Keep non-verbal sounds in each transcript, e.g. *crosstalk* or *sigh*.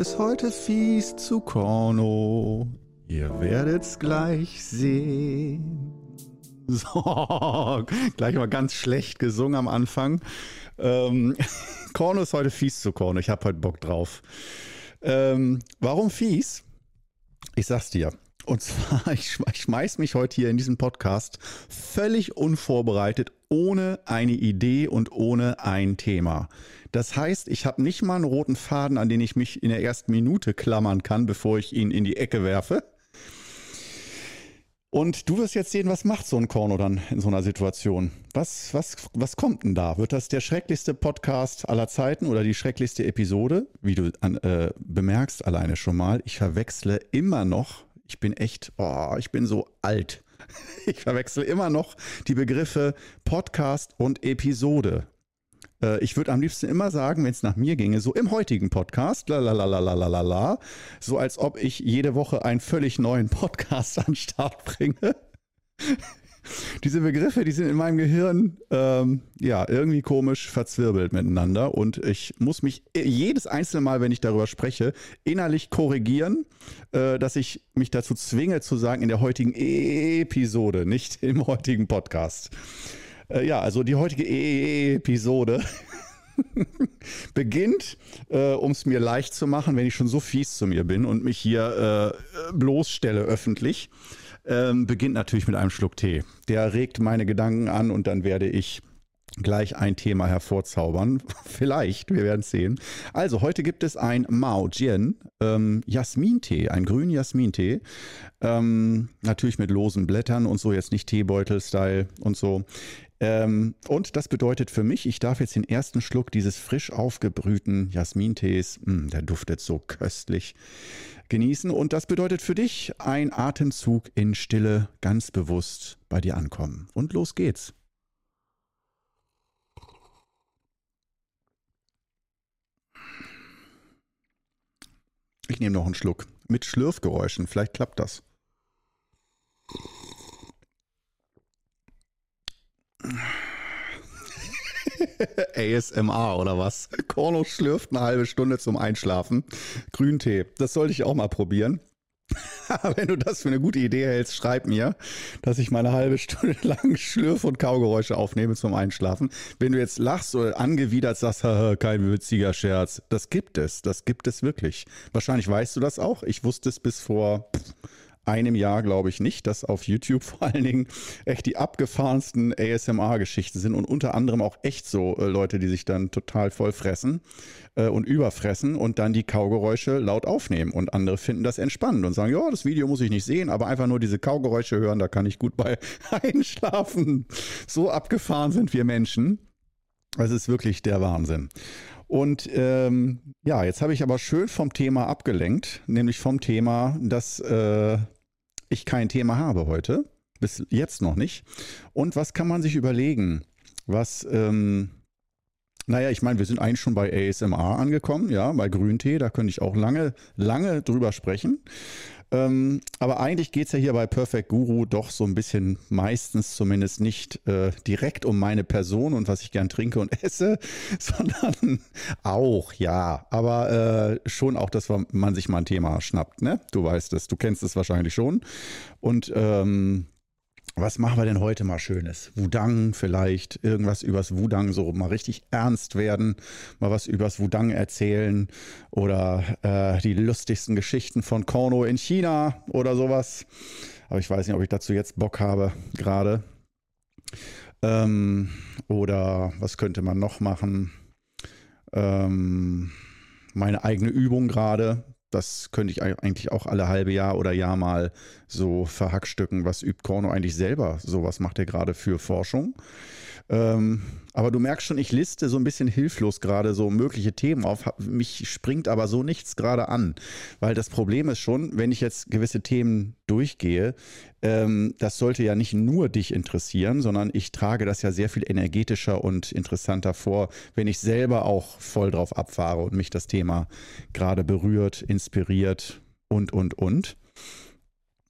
ist heute fies zu Korno. Ihr werdet's gleich sehen. *laughs* So, gleich mal ganz schlecht gesungen am Anfang. Ähm, *laughs* Korno ist heute fies zu Korno. Ich habe heute Bock drauf. Ähm, warum fies? Ich sag's dir. Und zwar, *laughs* ich schmeiß mich heute hier in diesem Podcast völlig unvorbereitet, ohne eine Idee und ohne ein Thema. Das heißt, ich habe nicht mal einen roten Faden, an den ich mich in der ersten Minute klammern kann, bevor ich ihn in die Ecke werfe. Und du wirst jetzt sehen, was macht so ein Korno dann in so einer Situation? Was, was, was kommt denn da? Wird das der schrecklichste Podcast aller Zeiten oder die schrecklichste Episode? Wie du an, äh, bemerkst alleine schon mal, ich verwechsle immer noch, ich bin echt, oh, ich bin so alt. *laughs* Ich verwechsle immer noch die Begriffe Podcast und Episode. Äh, ich würde am liebsten immer sagen, wenn es nach mir ginge, so im heutigen Podcast, la so als ob ich jede Woche einen völlig neuen *laughs* Podcast an den Start bringe. *laughs* Diese Begriffe, die sind in meinem Gehirn ähm, ja irgendwie komisch verzwirbelt miteinander und ich muss mich jedes einzelne Mal, wenn ich darüber spreche, innerlich korrigieren, äh, dass ich mich dazu zwinge zu sagen in der heutigen Episode, nicht im heutigen Podcast. Äh, ja, also die heutige Episode *laughs* beginnt, äh, um es mir leicht zu machen, wenn ich schon so fies zu mir bin und mich hier äh, bloßstelle öffentlich, ähm, beginnt natürlich mit einem Schluck Tee. Der regt meine Gedanken an und dann werde ich gleich ein Thema hervorzaubern. *laughs* Vielleicht, wir werden sehen. Also, heute gibt es ein Mao Jian ähm, Jasmintee, ein grünen Jasmintee. Ähm, natürlich mit losen Blättern und so, jetzt nicht Teebeutel-Style und so. Ähm, und das bedeutet für mich, ich darf jetzt den ersten Schluck dieses frisch aufgebrühten Jasmintees, mh, hm, der duftet so köstlich, genießen. Und das bedeutet für dich ein Atemzug in Stille, ganz bewusst bei dir ankommen. Und los geht's. Ich nehme noch einen Schluck mit Schlürfgeräuschen, vielleicht klappt das. *laughs* ASMR oder was? Korno schlürft eine halbe Stunde zum Einschlafen. Grüntee, das sollte ich auch mal probieren. *laughs* Wenn du das für eine gute Idee hältst, schreib mir, dass ich meine halbe Stunde *laughs* lang Schlürf- und Kaugeräusche aufnehme zum Einschlafen. Wenn du jetzt lachst oder angewidert sagst, kein witziger Scherz, das gibt es, das gibt es wirklich. Wahrscheinlich weißt du das auch. Ich wusste es bis vor einem Jahr glaube ich nicht, dass auf YouTube *laughs* vor allen Dingen echt die abgefahrensten ASMR-Geschichten sind und unter anderem auch echt so äh, Leute, die sich dann total voll fressen äh, und überfressen und dann die Kaugeräusche laut aufnehmen. Und andere finden das entspannend und sagen, ja, das Video muss ich nicht sehen, aber einfach nur diese Kaugeräusche hören, da kann ich gut bei *laughs* einschlafen. So abgefahren sind wir Menschen. Das ist wirklich der Wahnsinn. Und ähm, ja, jetzt habe ich aber schön vom Thema abgelenkt, nämlich vom Thema, dass äh, ich kein Thema habe heute, bis jetzt noch nicht. Und was kann man sich überlegen? Was, ähm, naja, ich meine, wir sind eigentlich schon bei ASMR angekommen, ja, bei Grüntee, da könnte ich auch lange, lange drüber sprechen. Ähm, aber eigentlich geht es ja hier bei Perfect Guru doch so ein bisschen meistens zumindest nicht äh, direkt um meine Person und was ich gern trinke und *laughs* esse, *laughs* sondern auch, ja, aber äh, schon auch, dass man sich mal ein Thema schnappt, ne? Du weißt es, du kennst es wahrscheinlich schon. Und ähm, was machen wir denn heute mal Schönes? Wudang vielleicht, irgendwas übers Wudang, so mal richtig ernst werden, mal was übers Wudang erzählen oder äh, die lustigsten Geschichten von Korno in China oder sowas. Aber ich weiß nicht, ob ich dazu jetzt Bock habe, gerade. Ähm, oder was könnte man noch machen? Ähm, meine eigene Übung gerade, das könnte ich eigentlich auch alle halbe Jahr oder Jahr mal so verhackstücken. Was übt Korno eigentlich selber? So was macht er gerade für Forschung? Ähm, aber du merkst schon, ich liste so ein bisschen hilflos gerade so mögliche Themen auf. Mich springt aber so nichts gerade an. Weil das Problem ist schon, wenn ich jetzt gewisse Themen durchgehe, ähm, das sollte ja nicht nur dich interessieren, sondern ich trage das ja sehr viel energetischer und interessanter vor, wenn ich selber auch voll drauf abfahre und mich das Thema gerade berührt, inspiriert und, und, und.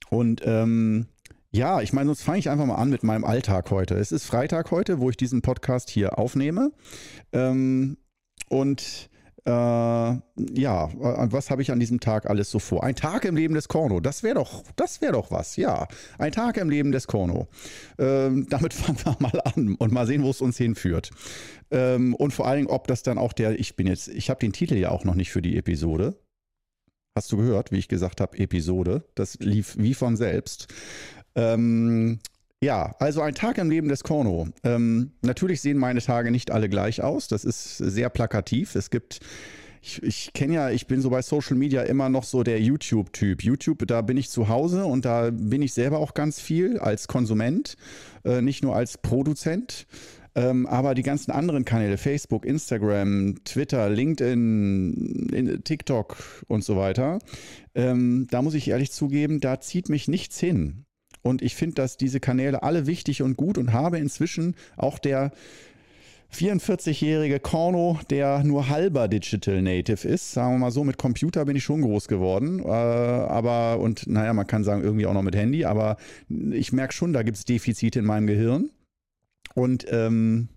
Und ähm, ja, ich meine, sonst fange ich einfach mal an mit meinem Alltag heute. Es ist Freitag heute, wo ich diesen Podcast hier aufnehme. Ähm, und äh, ja, äh, was habe ich an diesem Tag alles so vor? Ein Tag im Leben des Korno, das wäre doch, das wäre doch was, ja. Ein Tag im Leben des Korno. Ähm, *laughs* damit fangen wir mal an und mal sehen, wo es uns hinführt. Ähm, und vor allen Dingen, ob das dann auch der, ich bin jetzt, ich habe den Titel ja auch noch nicht für die Episode. Hast du gehört, wie ich gesagt habe, Episode? Das lief wie von selbst. Ähm, ja, also ein Tag im Leben des Korno. Ähm, natürlich sehen meine Tage nicht alle gleich aus. Das ist sehr plakativ. Es gibt ich, ich kenne ja, ich bin so bei Social Media immer noch so der YouTube-Typ. YouTube, da bin ich zu Hause und da bin ich selber auch ganz viel als Konsument, äh, nicht nur als Produzent. Ähm, aber die ganzen anderen Kanäle, Facebook, Instagram, Twitter, LinkedIn, TikTok und so weiter, ähm, da muss ich ehrlich zugeben, da zieht mich nichts hin. Und ich finde, dass diese Kanäle alle wichtig und gut und habe inzwischen auch der 44-jährige Korno, der nur halber Digital Native ist. Sagen wir mal so, mit Computer bin ich schon groß geworden. Äh, aber, und naja, man kann sagen, irgendwie auch noch mit Handy, aber ich merke schon, da gibt es Defizite in meinem Gehirn. Und ähm,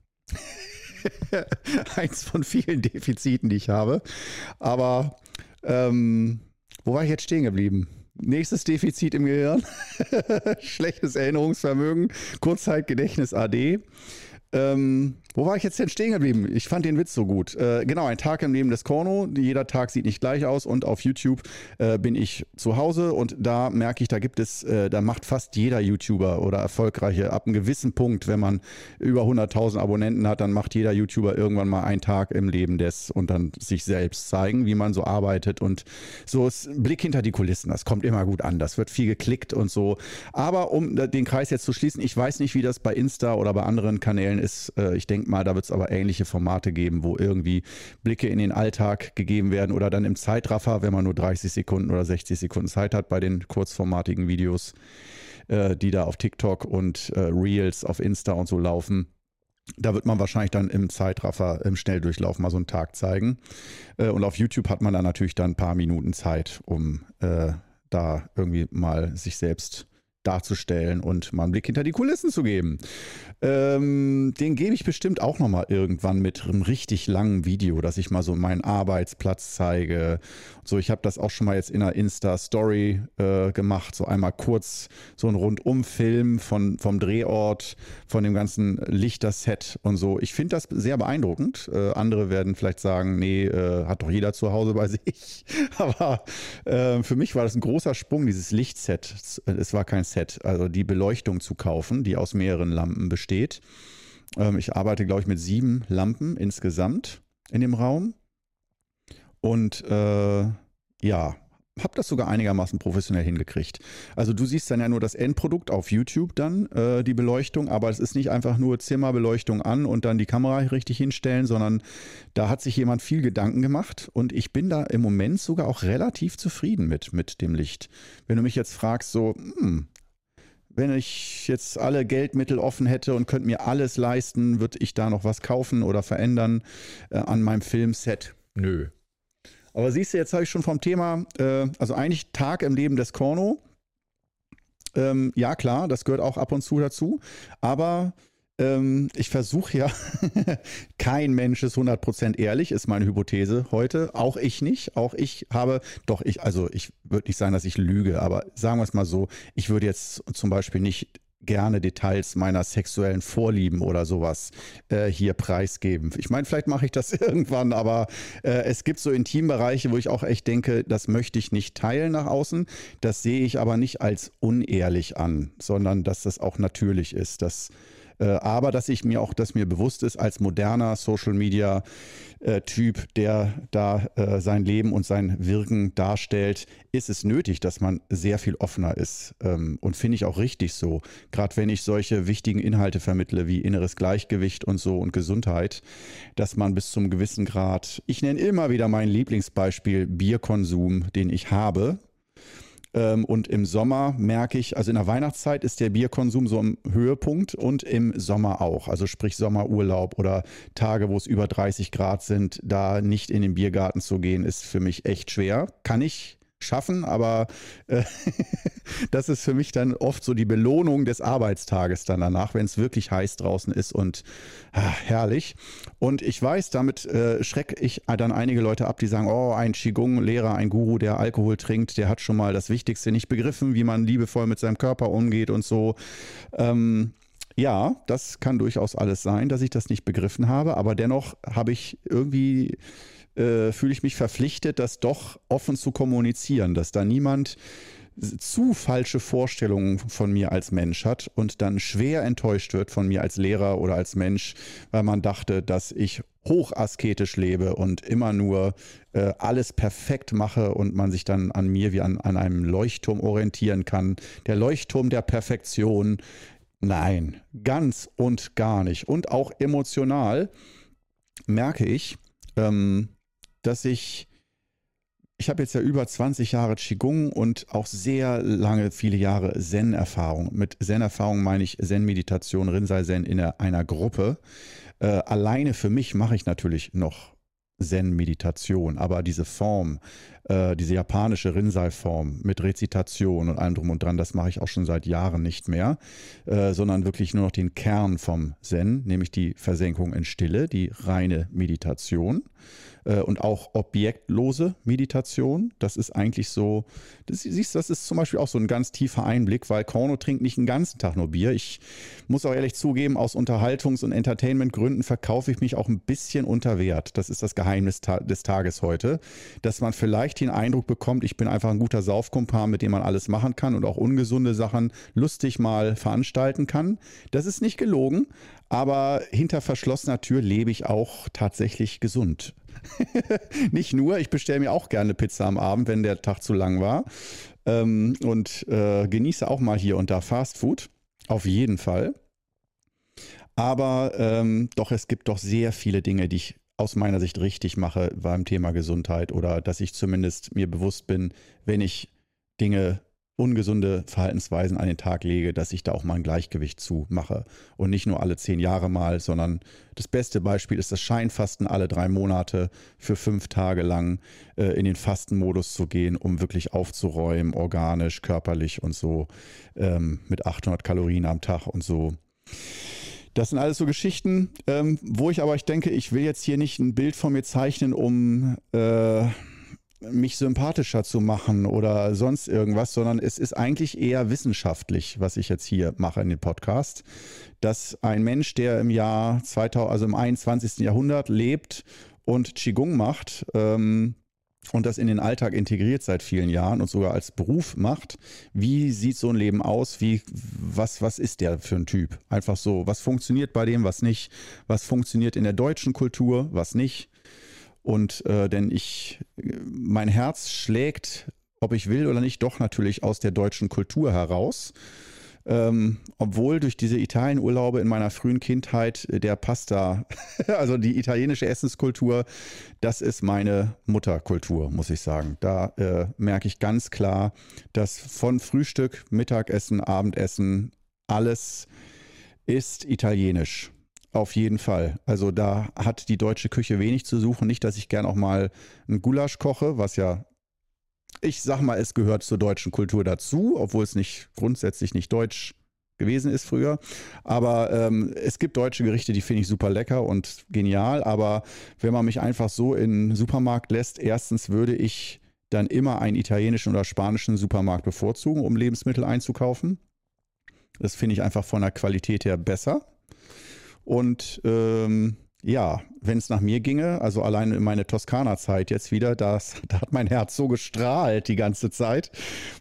*laughs* eins von vielen Defiziten, die ich habe. Aber ähm, wo war ich jetzt stehen geblieben? Nächstes Defizit im Gehirn. *laughs* Schlechtes Erinnerungsvermögen. Kurzzeitgedächtnis AD. Ähm, wo war ich jetzt denn stehen geblieben? Ich fand den Witz so gut. Äh, genau, ein Tag im Leben des Korno. Jeder Tag sieht nicht gleich aus und auf YouTube äh, bin ich zu Hause und da merke ich, da gibt es, äh, da macht fast jeder YouTuber oder Erfolgreiche ab einem gewissen Punkt, wenn man über 100.000 Abonnenten hat, dann macht jeder YouTuber irgendwann mal einen Tag im Leben des und dann sich selbst zeigen, wie man so arbeitet und so ist Blick hinter die Kulissen. Das kommt immer gut an. Das wird viel geklickt und so. Aber um den Kreis jetzt zu schließen, ich weiß nicht, wie das bei Insta oder bei anderen Kanälen ist. Äh, ich denke, mal, da wird es aber ähnliche Formate geben, wo irgendwie Blicke in den Alltag gegeben werden oder dann im Zeitraffer, wenn man nur 30 Sekunden oder 60 Sekunden Zeit hat bei den kurzformatigen Videos, äh, die da auf TikTok und äh, Reels auf Insta und so laufen. Da wird man wahrscheinlich dann im Zeitraffer, im Schnelldurchlauf mal so einen Tag zeigen. Und auf YouTube hat man dann natürlich dann ein paar Minuten Zeit, um da irgendwie mal sich selbst darzustellen und mal einen Blick hinter die Kulissen zu geben. Ähm, den gebe ich bestimmt auch noch mal irgendwann mit einem richtig langen Video, dass ich mal so meinen Arbeitsplatz zeige. So, ich habe das auch schon mal jetzt in einer Insta-Story äh, gemacht, so einmal kurz so ein Rundumfilm von, vom Drehort, von dem ganzen Lichterset und so. Ich finde das sehr beeindruckend. Äh, andere werden vielleicht sagen, nee, äh, hat doch jeder zu Hause bei *laughs* sich. Aber äh, für mich war das ein großer Sprung, dieses Lichtset. Es war kein Set, also die Beleuchtung zu kaufen, die aus mehreren Lampen besteht steht. Ähm, ich arbeite, glaube ich, mit sieben Lampen insgesamt in dem Raum. Und äh, ja, habe das sogar einigermaßen professionell hingekriegt. Also du siehst dann ja nur das Endprodukt auf YouTube dann, äh, die Beleuchtung, aber es ist nicht einfach nur Zimmerbeleuchtung an und dann die Kamera richtig hinstellen, sondern da hat sich jemand viel Gedanken gemacht und ich bin da im Moment sogar auch relativ zufrieden mit, mit dem Licht. Wenn du mich jetzt fragst, so, hm, wenn ich jetzt alle Geldmittel offen hätte und könnte mir alles leisten, würde ich da noch was kaufen oder verändern äh, an meinem Filmset? Nö. Aber siehst du, jetzt habe ich schon vom Thema, äh, also eigentlich Tag im Leben des Korno. Ähm, ja, klar, das gehört auch ab und zu dazu. Aber ähm, ich versuche ja, *laughs* kein Mensch ist 100% ehrlich, ist meine Hypothese heute. Auch ich nicht. Auch ich habe, doch ich, also ich würde nicht sagen, dass ich lüge, aber sagen wir es mal so, ich würde jetzt zum Beispiel nicht gerne Details meiner sexuellen Vorlieben oder sowas äh, hier preisgeben. Ich meine, vielleicht mache ich das *laughs* irgendwann, aber äh, es gibt so Intimbereiche, wo ich auch echt denke, das möchte ich nicht teilen nach außen. Das sehe ich aber nicht als unehrlich an, sondern dass das auch natürlich ist, dass aber dass ich mir auch, dass mir bewusst ist, als moderner Social Media äh, Typ, der da äh, sein Leben und sein Wirken darstellt, ist es nötig, dass man sehr viel offener ist. Ähm, und finde ich auch richtig so. Gerade wenn ich solche wichtigen Inhalte vermittle, wie inneres Gleichgewicht und so und Gesundheit, dass man bis zum gewissen Grad, ich nenne immer wieder mein Lieblingsbeispiel Bierkonsum, den ich habe, und im Sommer merke ich, also in der Weihnachtszeit ist der Bierkonsum so im Höhepunkt und im Sommer auch. Also sprich Sommerurlaub oder Tage, wo es über 30 Grad sind, da nicht in den Biergarten zu gehen, ist für mich echt schwer. Kann ich schaffen, aber äh, *laughs* das ist für mich dann oft so die Belohnung des Arbeitstages dann danach, wenn es wirklich heiß draußen ist und ah, herrlich. Und ich weiß, damit äh, schrecke ich dann einige Leute ab, die sagen, oh, ein Qigong-Lehrer, ein Guru, der Alkohol trinkt, der hat schon mal das Wichtigste nicht begriffen, wie man liebevoll mit seinem Körper umgeht und so. Ähm, ja, das kann durchaus alles sein, dass ich das nicht begriffen habe, aber dennoch habe ich irgendwie äh, fühle ich mich verpflichtet, das doch offen zu kommunizieren, dass da niemand zu falsche Vorstellungen von mir als Mensch hat und dann schwer enttäuscht wird von mir als Lehrer oder als Mensch, weil man dachte, dass ich hochasketisch lebe und immer nur äh, alles perfekt mache und man sich dann an mir wie an, an einem Leuchtturm orientieren kann. Der Leuchtturm der Perfektion. Nein, ganz und gar nicht. Und auch emotional merke ich, ähm, dass ich, ich habe jetzt ja über 20 Jahre Qigong und auch sehr lange, viele Jahre Zen-Erfahrung. Mit Zen-Erfahrung meine ich Zen-Meditation, Rinzai-Zen in einer Gruppe. Äh, alleine für mich mache ich natürlich noch Zen-Meditation, aber diese Form, äh, diese japanische Rinzai-Form mit Rezitation und allem drum und dran, das mache ich auch schon seit Jahren nicht mehr, äh, sondern wirklich nur noch den Kern vom Zen, nämlich die Versenkung in Stille, die reine Meditation. Äh, und auch objektlose Meditation. Das ist eigentlich so, das, siehst, das ist zum Beispiel auch so ein ganz tiefer Einblick, weil Korno trinkt nicht den ganzen Tag nur Bier. Ich muss auch ehrlich zugeben, aus Unterhaltungs- und Entertainment-Gründen verkaufe ich mich auch ein bisschen unter Wert. Das ist das Geheimnis des Tages heute, dass man vielleicht den Eindruck bekommt, ich bin einfach ein guter Saufkumpan, mit dem man alles machen kann und auch ungesunde Sachen lustig mal veranstalten kann. Das ist nicht gelogen, aber hinter verschlossener Tür lebe ich auch tatsächlich gesund. *laughs* Nicht nur, ich bestelle mir auch gerne Pizza am Abend, wenn der Tag zu lang war. Ähm, und äh, genieße auch mal hier und da Fast Food. Auf jeden Fall. Aber ähm, doch, es gibt doch sehr viele Dinge, die ich aus meiner Sicht richtig mache beim Thema Gesundheit oder dass ich zumindest mir bewusst bin, wenn ich Dinge ungesunde Verhaltensweisen an den Tag lege, dass ich da auch mal ein Gleichgewicht zu mache. Und nicht nur alle zehn Jahre mal, sondern das beste Beispiel ist das Scheinfasten alle drei Monate für fünf Tage lang äh, in den Fastenmodus zu gehen, um wirklich aufzuräumen, organisch, körperlich und so, ähm, mit 800 Kalorien am Tag und so. Das sind alles so Geschichten, ähm, wo ich aber ich denke, ich will jetzt hier nicht ein Bild von mir zeichnen, um äh, mich sympathischer zu machen oder sonst irgendwas, sondern es ist eigentlich eher wissenschaftlich, was ich jetzt hier mache in dem Podcast, dass ein Mensch, der im Jahr 2000, also im 21. Jahrhundert lebt und Qigong macht, ähm, und das in den Alltag integriert seit vielen Jahren und sogar als Beruf macht, wie sieht so ein Leben aus? Wie, was, was ist der für ein Typ? Einfach so, was funktioniert bei dem, was nicht? Was funktioniert in der deutschen Kultur, was nicht? Und äh, denn ich, mein Herz schlägt, ob ich will oder nicht, doch natürlich aus der deutschen Kultur heraus. Ähm, obwohl durch diese Italienurlaube in meiner frühen Kindheit der Pasta, *laughs* also die italienische Essenskultur, das ist meine Mutterkultur, muss ich sagen. Da äh, merke ich ganz klar, dass von Frühstück, Mittagessen, Abendessen, alles ist italienisch. Auf jeden Fall. Also da hat die deutsche Küche wenig zu suchen. Nicht, dass ich gern auch mal ein Gulasch koche, was ja, ich sag mal, es gehört zur deutschen Kultur dazu, obwohl es nicht grundsätzlich nicht deutsch gewesen ist früher. Aber ähm, es gibt deutsche Gerichte, die finde ich super lecker und genial. Aber wenn man mich einfach so in den Supermarkt lässt, erstens würde ich dann immer einen italienischen oder spanischen Supermarkt bevorzugen, um Lebensmittel einzukaufen. Das finde ich einfach von der Qualität her besser. Und ähm, ja, wenn es nach mir ginge, also allein in meine Toskana-Zeit jetzt wieder, das, *laughs* da hat mein Herz so gestrahlt die ganze Zeit.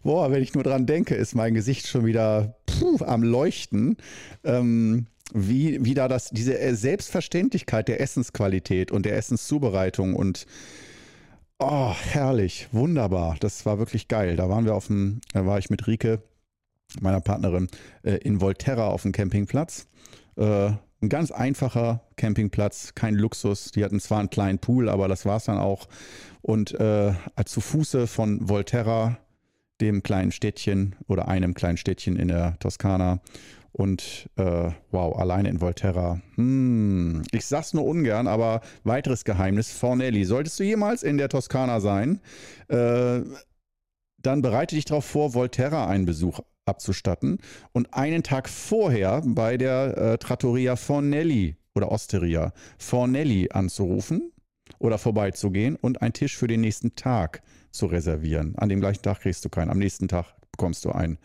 Boah, wenn ich nur dran denke, ist mein Gesicht schon wieder puh, am Leuchten. Ähm, wie, wie da das, diese Selbstverständlichkeit der Essensqualität und der Essenszubereitung und oh, herrlich, wunderbar. Das war wirklich geil. Da waren wir auf dem, da war ich mit Rike, meiner Partnerin, äh, in Volterra auf dem Campingplatz. Äh, ein ganz einfacher Campingplatz, kein Luxus. Die hatten zwar einen kleinen Pool, aber das war es dann auch. Und äh, zu Fuße von Volterra, dem kleinen Städtchen oder einem kleinen Städtchen in der Toskana. Und äh, wow, alleine in Volterra. Hm, ich sag's nur ungern, aber weiteres Geheimnis: Fornelli. Solltest du jemals in der Toskana sein, äh, dann bereite dich darauf vor, Volterra einen Besuch abzustatten und einen Tag vorher bei der äh, Trattoria Fornelli oder Osteria Fornelli anzurufen oder vorbeizugehen und einen Tisch für den nächsten Tag zu reservieren. An dem gleichen Tag kriegst du keinen, am nächsten Tag bekommst du einen.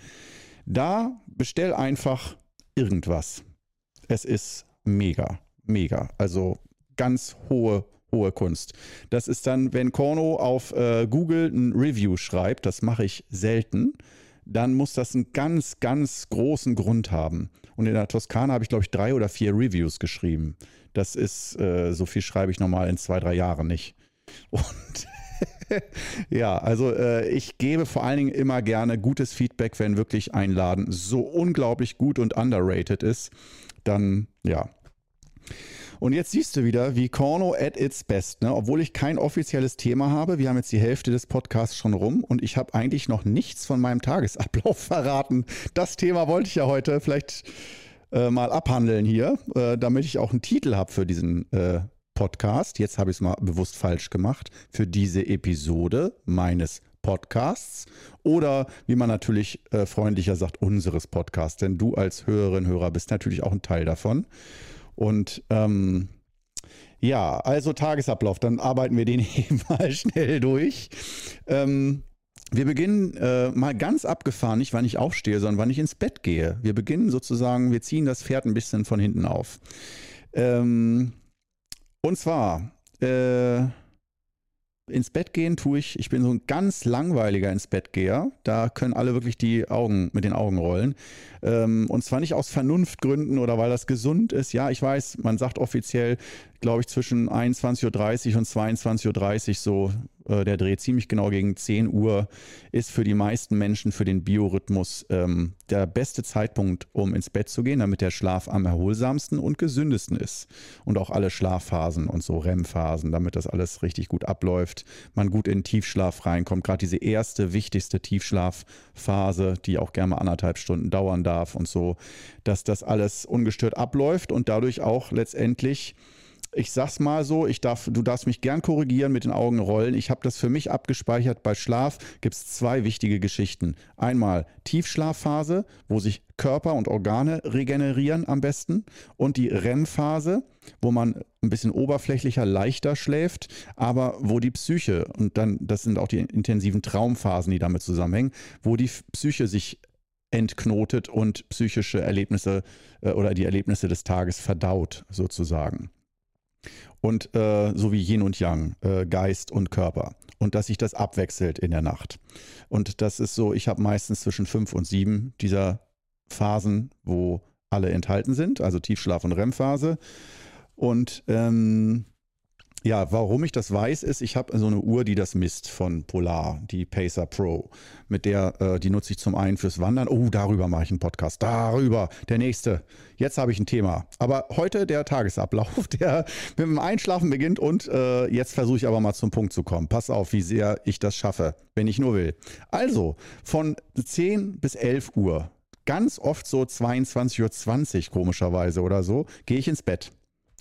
Da bestell einfach irgendwas. Es ist mega, mega. Also ganz hohe, hohe Kunst. Das ist dann, wenn Korno auf äh, Google ein Review schreibt, das mache ich selten, dann muss das einen ganz, ganz großen Grund haben. Und in der Toskana habe ich, glaube ich, drei oder vier Reviews geschrieben. Das ist, äh, so viel schreibe ich normal in zwei, drei Jahren nicht. *laughs* Und *laughs* ja, also äh, ich gebe vor allen Dingen immer gerne gutes Feedback, wenn wirklich ein Laden so unglaublich gut und underrated ist. Dann, ja. Und jetzt siehst du wieder, wie Corno at its best, ne? obwohl ich kein offizielles Thema habe. Wir haben jetzt die Hälfte des Podcasts schon rum und ich habe eigentlich noch nichts von meinem Tagesablauf *laughs* verraten. Das Thema wollte ich ja heute vielleicht äh, mal abhandeln hier, äh, damit ich auch einen Titel habe für diesen äh, Podcast. Jetzt habe ich es mal bewusst falsch gemacht. Für diese Episode meines Podcasts oder wie man natürlich äh, freundlicher sagt, unseres Podcasts. Denn du als Hörerin, Hörer bist natürlich auch ein Teil davon. Und ähm, ja, also Tagesablauf, dann arbeiten wir den *laughs* eben mal schnell durch. Ähm, wir beginnen äh, mal ganz abgefahren, nicht wann ich aufstehe, sondern wann ich ins Bett gehe. Wir beginnen sozusagen, wir ziehen das Pferd ein bisschen von hinten auf. Ähm, und zwar, äh, ins Bett gehen tue ich, ich bin so ein ganz langweiliger ins Bett geher. Da können alle wirklich die Augen mit den Augen rollen. Ähm, und zwar nicht aus Vernunftgründen oder weil das gesund ist. Ja, ich weiß, man sagt offiziell, glaube ich, zwischen 21.30 Uhr und 22.30 Uhr so äh, der Dreh ziemlich genau gegen 10 Uhr ist für die meisten Menschen für den Biorhythmus ähm, der beste Zeitpunkt, um ins Bett zu gehen, damit der Schlaf am erholsamsten und gesündesten ist. Und auch alle Schlafphasen und so REM-Phasen, damit das alles richtig gut abläuft, man gut in Tiefschlaf reinkommt. Gerade diese erste, wichtigste Tiefschlafphase, die auch gerne mal anderthalb Stunden dauern darf und so, dass das alles ungestört abläuft und dadurch auch letztendlich ich sag's mal so, ich darf, du darfst mich gern korrigieren mit den Augen rollen. Ich habe das für mich abgespeichert. Bei Schlaf gibt es zwei wichtige Geschichten. Einmal Tiefschlafphase, wo sich Körper und Organe regenerieren am besten. Und die REM-Phase, wo man ein bisschen oberflächlicher, leichter schläft, aber wo die Psyche, und dann, das sind auch die intensiven Traumphasen, die damit zusammenhängen, wo die Psyche sich entknotet und psychische Erlebnisse äh, oder die Erlebnisse des Tages verdaut, sozusagen und äh, so wie Yin und Yang, äh, Geist und Körper. Und dass sich das abwechselt in der Nacht. Und das ist so, ich habe meistens zwischen fünf und sieben dieser Phasen, wo alle enthalten sind, also Tiefschlaf und REM-Phase. Und ähm, ja, warum ich das weiß, ist, ich habe so eine Uhr, die das misst von Polar, die Pacer Pro. Mit der, äh, die nutze ich zum einen fürs Wandern. Oh, darüber mache ich einen Podcast. Darüber. Der nächste. Jetzt habe ich ein Thema. Aber heute der Tagesablauf, *laughs* der mit dem Einschlafen beginnt. Und äh, jetzt versuche ich aber mal zum Punkt zu kommen. Pass auf, wie sehr ich das schaffe, wenn ich nur will. Also, von 10 bis 11 Uhr, ganz oft so 22.20 Uhr komischerweise oder so, gehe ich ins Bett.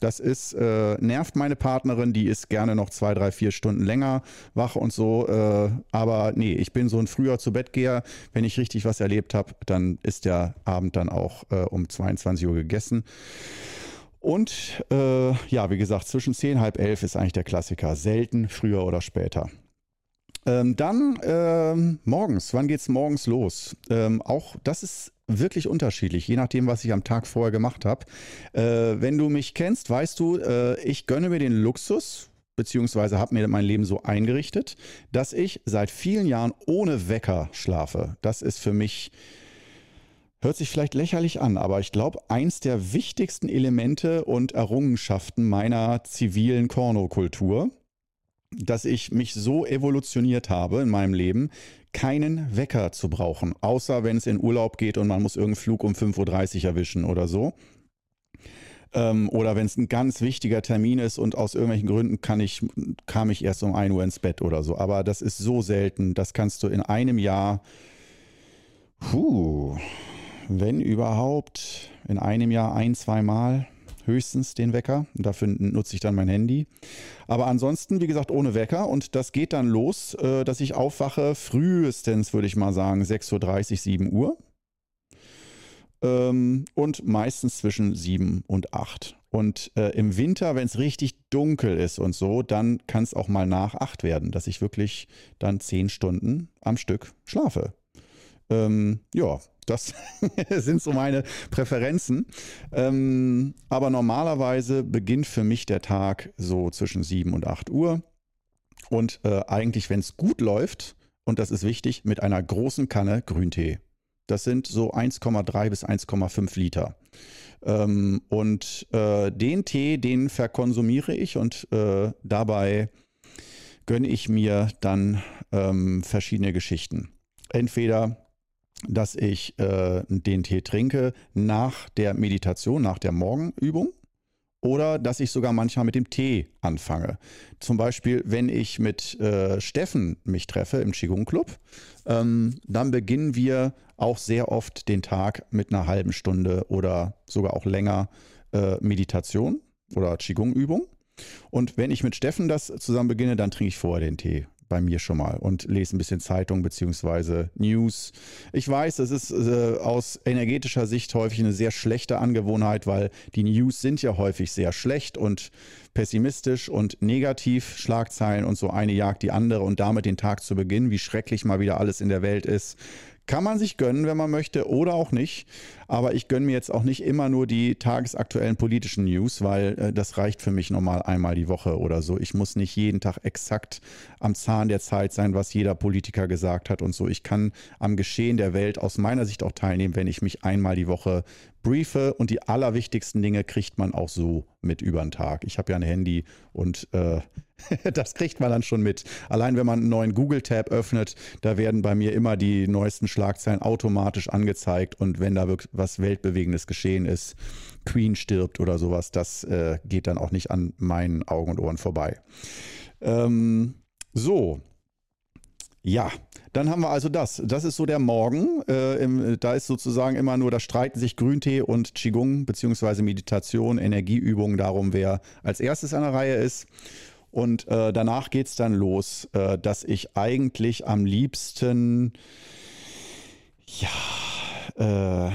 Das ist, äh, nervt meine Partnerin, die ist gerne noch zwei, drei, vier Stunden länger wach und so. Äh, aber nee, ich bin so ein früher zu Bettgeher. Wenn ich richtig was erlebt habe, dann ist der Abend dann auch äh, um 22 Uhr gegessen. Und äh, ja, wie gesagt, zwischen 10 halb elf ist eigentlich der Klassiker. Selten früher oder später. Ähm, dann ähm, morgens, wann geht es morgens los? Ähm, auch das ist wirklich unterschiedlich, je nachdem, was ich am Tag vorher gemacht habe. Äh, wenn du mich kennst, weißt du, äh, ich gönne mir den Luxus, beziehungsweise habe mir mein Leben so eingerichtet, dass ich seit vielen Jahren ohne Wecker schlafe. Das ist für mich, hört sich vielleicht lächerlich an, aber ich glaube, eins der wichtigsten Elemente und Errungenschaften meiner zivilen Kornokultur dass ich mich so evolutioniert habe in meinem Leben, keinen Wecker zu brauchen, außer wenn es in Urlaub geht und man muss irgendeinen Flug um 5.30 Uhr erwischen oder so. Ähm, oder wenn es ein ganz wichtiger Termin ist und aus irgendwelchen Gründen kann ich, kam ich erst um 1 Uhr ins Bett oder so. Aber das ist so selten, das kannst du in einem Jahr, puh, wenn überhaupt, in einem Jahr ein, zwei Mal höchstens den Wecker. Dafür nutze ich dann mein Handy. Aber ansonsten, wie gesagt, ohne Wecker. Und das geht dann los, äh, dass ich aufwache, frühestens würde ich mal sagen, 6.30 Uhr, 7 Uhr. Ähm, und meistens zwischen 7 und 8. Und äh, im Winter, wenn es richtig dunkel ist und so, dann kann es auch mal nach 8 werden, dass ich wirklich dann 10 Stunden am Stück schlafe. Ähm, ja, das *laughs* sind so meine Präferenzen. Ähm, aber normalerweise beginnt für mich der Tag so zwischen 7 und 8 Uhr. Und äh, eigentlich, wenn es gut läuft, und das ist wichtig, mit einer großen Kanne Grüntee. Das sind so 1,3 bis 1,5 Liter. Ähm, und äh, den Tee, den verkonsumiere ich und äh, dabei gönne ich mir dann ähm, verschiedene Geschichten. Entweder dass ich äh, den Tee trinke nach der Meditation, nach der Morgenübung oder dass ich sogar manchmal mit dem Tee anfange. Zum Beispiel, wenn ich mit äh, Steffen mich treffe im Qigong Club, ähm, dann beginnen wir auch sehr oft den Tag mit einer halben Stunde oder sogar auch länger äh, Meditation oder Qigong Übung. Und wenn ich mit Steffen das zusammen beginne, dann trinke ich vorher den Tee bei mir schon mal und lese ein bisschen Zeitung bzw. News. Ich weiß, das ist äh, aus energetischer Sicht häufig eine sehr schlechte Angewohnheit, weil die News sind ja häufig sehr schlecht und pessimistisch und negativ, Schlagzeilen und so eine jagt die andere und damit den Tag zu beginnen, wie schrecklich mal wieder alles in der Welt ist, kann man sich gönnen, wenn man möchte, oder auch nicht. Aber ich gönne mir jetzt auch nicht immer nur die tagesaktuellen politischen News, weil äh, das reicht für mich normal einmal die Woche oder so. Ich muss nicht jeden Tag exakt am Zahn der Zeit sein, was jeder Politiker gesagt hat und so. Ich kann am Geschehen der Welt aus meiner Sicht auch teilnehmen, wenn ich mich einmal die Woche briefe und die allerwichtigsten Dinge kriegt man auch so mit über den Tag. Ich habe ja ein Handy und äh, *laughs* das kriegt man dann schon mit. Allein wenn man einen neuen Google-Tab öffnet, da werden bei mir immer die neuesten Schlagzeilen automatisch angezeigt und wenn da wirklich was Weltbewegendes geschehen ist, Queen stirbt oder sowas, das äh, geht dann auch nicht an meinen Augen und Ohren vorbei. Ähm, so, ja, dann haben wir also das. Das ist so der Morgen. Äh, im, da ist sozusagen immer nur, da streiten sich Grüntee und Qigong beziehungsweise Meditation, Energieübungen darum, wer als erstes an der Reihe ist. Und äh, danach geht es dann los, äh, dass ich eigentlich am liebsten, ja, äh,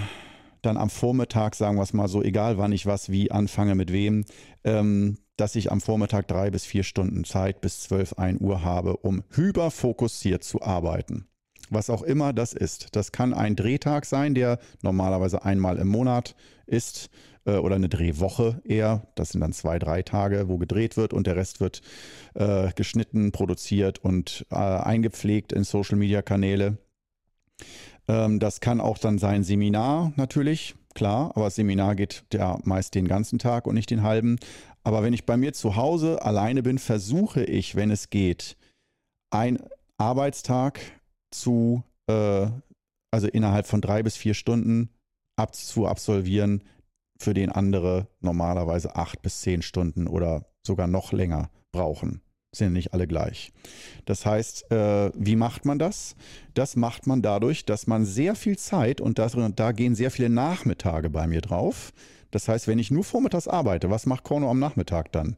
dann am Vormittag, sagen wir es mal so, egal wann ich was wie anfange, mit wem, ähm, dass ich am Vormittag drei bis vier Stunden Zeit bis 12, 1 Uhr habe, um hyperfokussiert zu arbeiten. Was auch immer das ist. Das kann ein Drehtag sein, der normalerweise einmal im Monat ist äh, oder eine Drehwoche eher. Das sind dann zwei, drei Tage, wo gedreht wird und der Rest wird äh, geschnitten, produziert und äh, eingepflegt in Social-Media-Kanäle. Ähm, das kann auch dann sein Seminar natürlich, klar, aber das Seminar geht ja meist den ganzen Tag und nicht den halben. Aber wenn ich bei mir zu Hause alleine bin, versuche ich, wenn es geht, einen Arbeitstag zu, äh, also innerhalb von drei bis vier Stunden ab, zu absolvieren, für den andere normalerweise acht bis zehn Stunden oder sogar noch länger brauchen sind nicht alle gleich. Das heißt, äh, wie macht man das? Das macht man dadurch, dass man sehr viel Zeit und da, da gehen sehr viele Nachmittage bei mir drauf. Das heißt, wenn ich nur vormittags arbeite, was macht Korno am Nachmittag dann?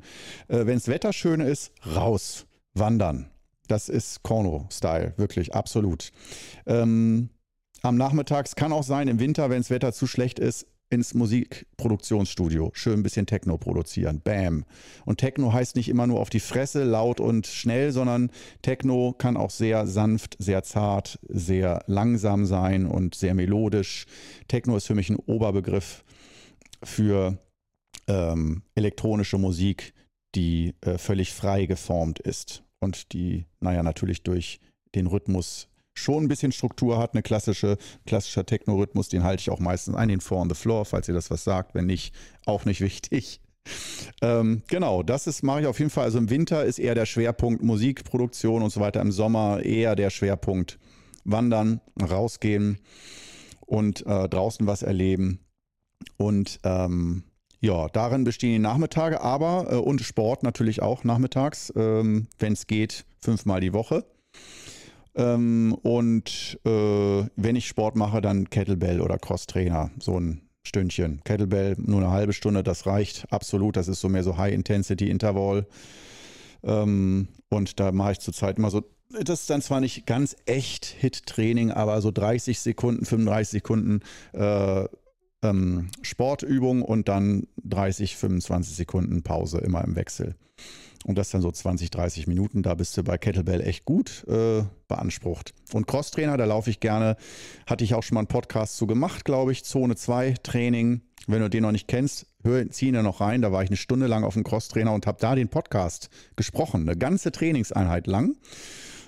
Äh, wenn das Wetter schön ist, raus, wandern. Das ist Korno-Style, wirklich, absolut. Ähm, am Nachmittags kann auch sein, im Winter, wenn das Wetter zu schlecht ist, ins Musikproduktionsstudio, schön ein bisschen Techno produzieren. Bam. Und Techno heißt nicht immer nur auf die Fresse, laut und schnell, sondern Techno kann auch sehr sanft, sehr zart, sehr langsam sein und sehr melodisch. Techno ist für mich ein Oberbegriff für ähm, elektronische Musik, die äh, völlig frei geformt ist und die, naja, natürlich durch den Rhythmus schon ein bisschen Struktur hat, eine klassische, klassischer Techno-Rhythmus, den halte ich auch meistens ein, den Four on the Floor, falls ihr das was sagt, wenn nicht, auch nicht wichtig. *laughs* Ähm, genau, das ist, mache ich auf jeden Fall. Also im Winter ist eher der Schwerpunkt Musikproduktion und so weiter. Im Sommer eher der Schwerpunkt Wandern, rausgehen und äh, draußen was erleben. Und ähm, ja, darin bestehen die Nachmittage, aber äh, und Sport natürlich auch nachmittags, ähm, wenn es geht, fünfmal die Woche. Ähm, und äh, wenn ich Sport mache, dann Kettlebell oder Crosstrainer. So ein Stündchen. Kettlebell nur eine halbe Stunde, das reicht absolut. Das ist so mehr so High-Intensity-Intervall. Ähm, und da mache ich zurzeit immer so, das ist dann zwar nicht ganz echt Hit-Training, aber so 30 Sekunden, 35 Sekunden äh, ähm, Sportübung und dann 30, 25 Sekunden Pause immer im Wechsel. Und das dann so 20, 30 Minuten. Da bist du bei Kettlebell echt gut äh, beansprucht. Und Crosstrainer, da laufe ich gerne. Hatte ich auch schon mal einen Podcast zu gemacht, glaube ich. Zone 2 Training. Wenn du den noch nicht kennst, hör, zieh ihn noch rein. Da war ich eine Stunde lang auf dem Crosstrainer und habe da den Podcast gesprochen. Eine ganze Trainingseinheit lang.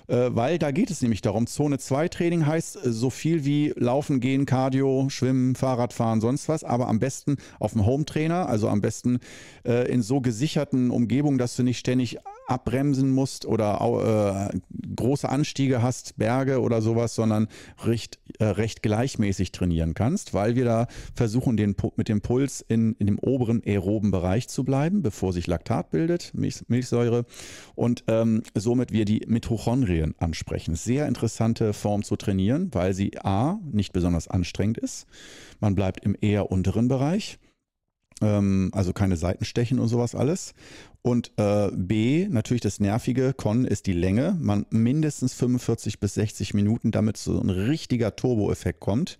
Äh, weil da geht es nämlich darum, Zone 2 Training heißt äh, so viel wie Laufen, Gehen, Cardio, Schwimmen, Fahrradfahren, sonst was, aber am besten auf dem Home Trainer, also am besten äh, in so gesicherten Umgebungen, dass du nicht ständig abbremsen musst oder äh, große Anstiege hast, Berge oder sowas, sondern recht, äh, recht gleichmäßig trainieren kannst, weil wir da versuchen, den, mit dem Puls in, in dem oberen aeroben Bereich zu bleiben, bevor sich Laktat bildet, Milch, Milchsäure, und ähm, somit wir die Mitochondrien ansprechen. Sehr interessante Form zu trainieren, weil sie a, nicht besonders anstrengend ist. Man bleibt im eher unteren Bereich ähm, also keine Seitenstechen und sowas alles. Und äh, B, natürlich das Nervige, Con ist die Länge. Man mindestens 45 bis 60 Minuten, damit so ein richtiger Turbo-Effekt kommt.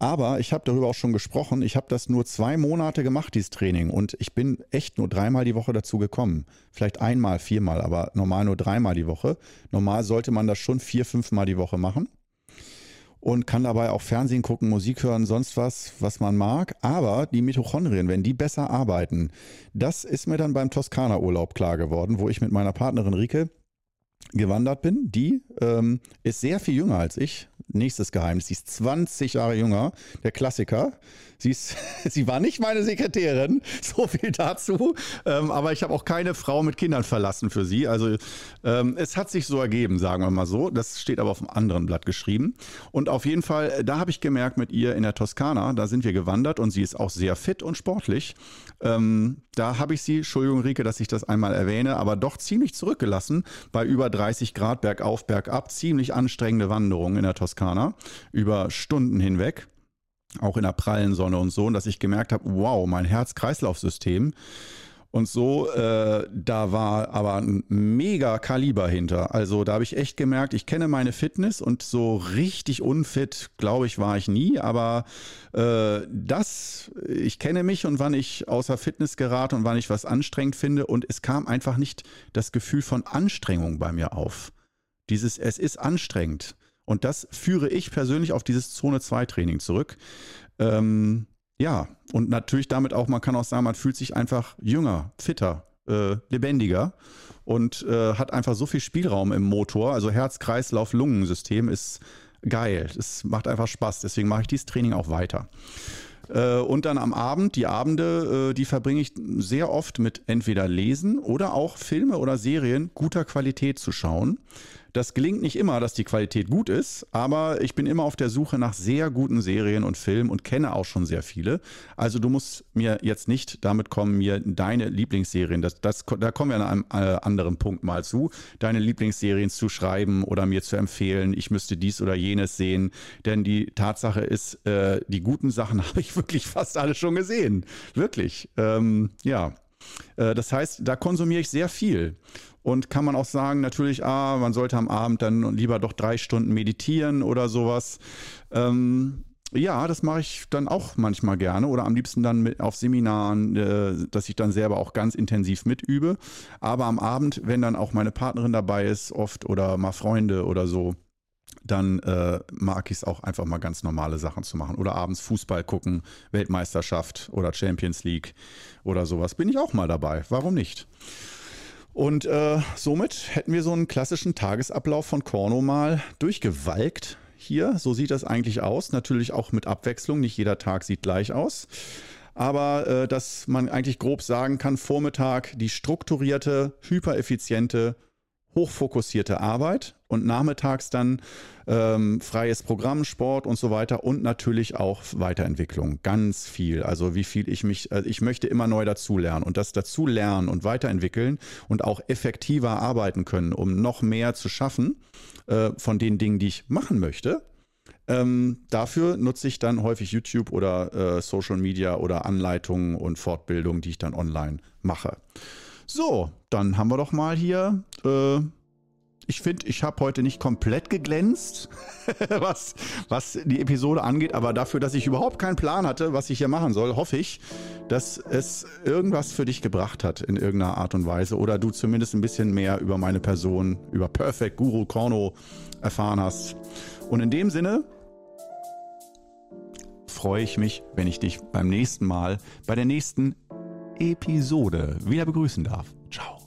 Aber ich habe darüber auch schon gesprochen. Ich habe das nur zwei Monate gemacht, dieses Training. Und ich bin echt nur dreimal die Woche dazu gekommen. Vielleicht einmal, viermal, aber normal nur dreimal die Woche. Normal sollte man das schon vier, fünfmal die Woche machen und kann dabei auch Fernsehen gucken, Musik hören, sonst was, was man mag. Aber die Mitochondrien, wenn die besser arbeiten, das ist mir dann beim Toskana-Urlaub klar geworden, wo ich mit meiner Partnerin Rike gewandert bin. Die ähm, ist sehr viel jünger als ich. Nächstes Geheimnis. Sie ist 20 Jahre jünger. Der Klassiker. Sie, ist, *laughs* sie war nicht meine Sekretärin, *laughs* so viel dazu. Ähm, aber ich habe auch keine Frau mit Kindern verlassen für sie. Also ähm, es hat sich so ergeben, sagen wir mal so. Das steht aber auf einem anderen Blatt geschrieben. Und auf jeden Fall, äh, da habe ich gemerkt mit ihr in der Toskana, da sind wir gewandert und sie ist auch sehr fit und sportlich. Ähm, da habe ich sie, Entschuldigung Rike, dass ich das einmal erwähne, aber doch ziemlich zurückgelassen bei über 30 Grad bergauf, bergab. Ziemlich anstrengende Wanderung in der Toskana über Stunden hinweg auch in der prallen Sonne und so, und dass ich gemerkt habe, wow, mein Herz-Kreislauf-System und so, äh, da war aber ein mega Kaliber hinter. Also da habe ich echt gemerkt, ich kenne meine Fitness und so richtig unfit, glaube ich, war ich nie. Aber äh, das, ich kenne mich und wann ich außer Fitness gerate und wann ich was anstrengend finde. Und es kam einfach nicht das Gefühl von Anstrengung bei mir auf. Dieses, es ist anstrengend. Und das führe ich persönlich auf dieses Zone-2-Training zurück. Ähm, ja, und natürlich damit auch, man kann auch sagen, man fühlt sich einfach jünger, fitter, äh, lebendiger und äh, hat einfach so viel Spielraum im Motor. Also Herz-Kreislauf-Lungensystem ist geil. Es macht einfach Spaß. Deswegen mache ich dieses Training auch weiter. Äh, und dann am Abend, die Abende, äh, die verbringe ich sehr oft mit entweder Lesen oder auch Filme oder Serien guter Qualität zu schauen. Das gelingt nicht immer, dass die Qualität gut ist, aber ich bin immer auf der Suche nach sehr guten Serien und Filmen und kenne auch schon sehr viele. Also du musst mir jetzt nicht damit kommen, mir deine Lieblingsserien, das, das, da kommen wir an einem äh, anderen Punkt mal zu, deine Lieblingsserien zu schreiben oder mir zu empfehlen, ich müsste dies oder jenes sehen. Denn die Tatsache ist, äh, die guten Sachen *laughs* habe ich wirklich fast alle schon gesehen. Wirklich. Ähm, ja. Äh, das heißt, da konsumiere ich sehr viel. Und kann man auch sagen, natürlich, ah, man sollte am Abend dann lieber doch drei Stunden meditieren oder sowas. Ähm, ja, das mache ich dann auch manchmal gerne oder am liebsten dann mit auf Seminaren, äh, dass ich dann selber auch ganz intensiv mitübe. Aber am Abend, wenn dann auch meine Partnerin dabei ist, oft oder mal Freunde oder so, dann äh, mag ich es auch einfach mal ganz normale Sachen zu machen. Oder abends Fußball gucken, Weltmeisterschaft oder Champions League oder sowas. Bin ich auch mal dabei. Warum nicht? Und äh, somit hätten wir so einen klassischen Tagesablauf von Korno mal durchgewalkt hier. So sieht das eigentlich aus. Natürlich auch mit Abwechslung. Nicht jeder Tag sieht gleich aus. Aber äh, dass man eigentlich grob sagen kann, Vormittag die strukturierte, hypereffiziente, hochfokussierte Arbeit und nachmittags dann ähm, freies Programm, Sport und so weiter und natürlich auch Weiterentwicklung. Ganz viel. Also wie viel ich mich, äh, ich möchte immer neu dazulernen und das dazulernen und weiterentwickeln und auch effektiver arbeiten können, um noch mehr zu schaffen äh, von den Dingen, die ich machen möchte Ähm, dafür nutze ich dann häufig YouTube oder äh, Social Media oder Anleitungen und Fortbildungen, die ich dann online mache. So, dann haben wir doch mal hier äh, ich finde, ich habe heute nicht komplett geglänzt, *laughs* was, was die Episode angeht, aber dafür, dass ich überhaupt keinen Plan hatte, was ich hier machen soll, hoffe ich, dass es irgendwas für dich gebracht hat in irgendeiner Art und Weise oder du zumindest ein bisschen mehr über meine Person, über Perfect Guru Korno erfahren hast. Und in dem Sinne freue ich mich, wenn ich dich beim nächsten Mal, bei der nächsten Episode wieder begrüßen darf. Ciao.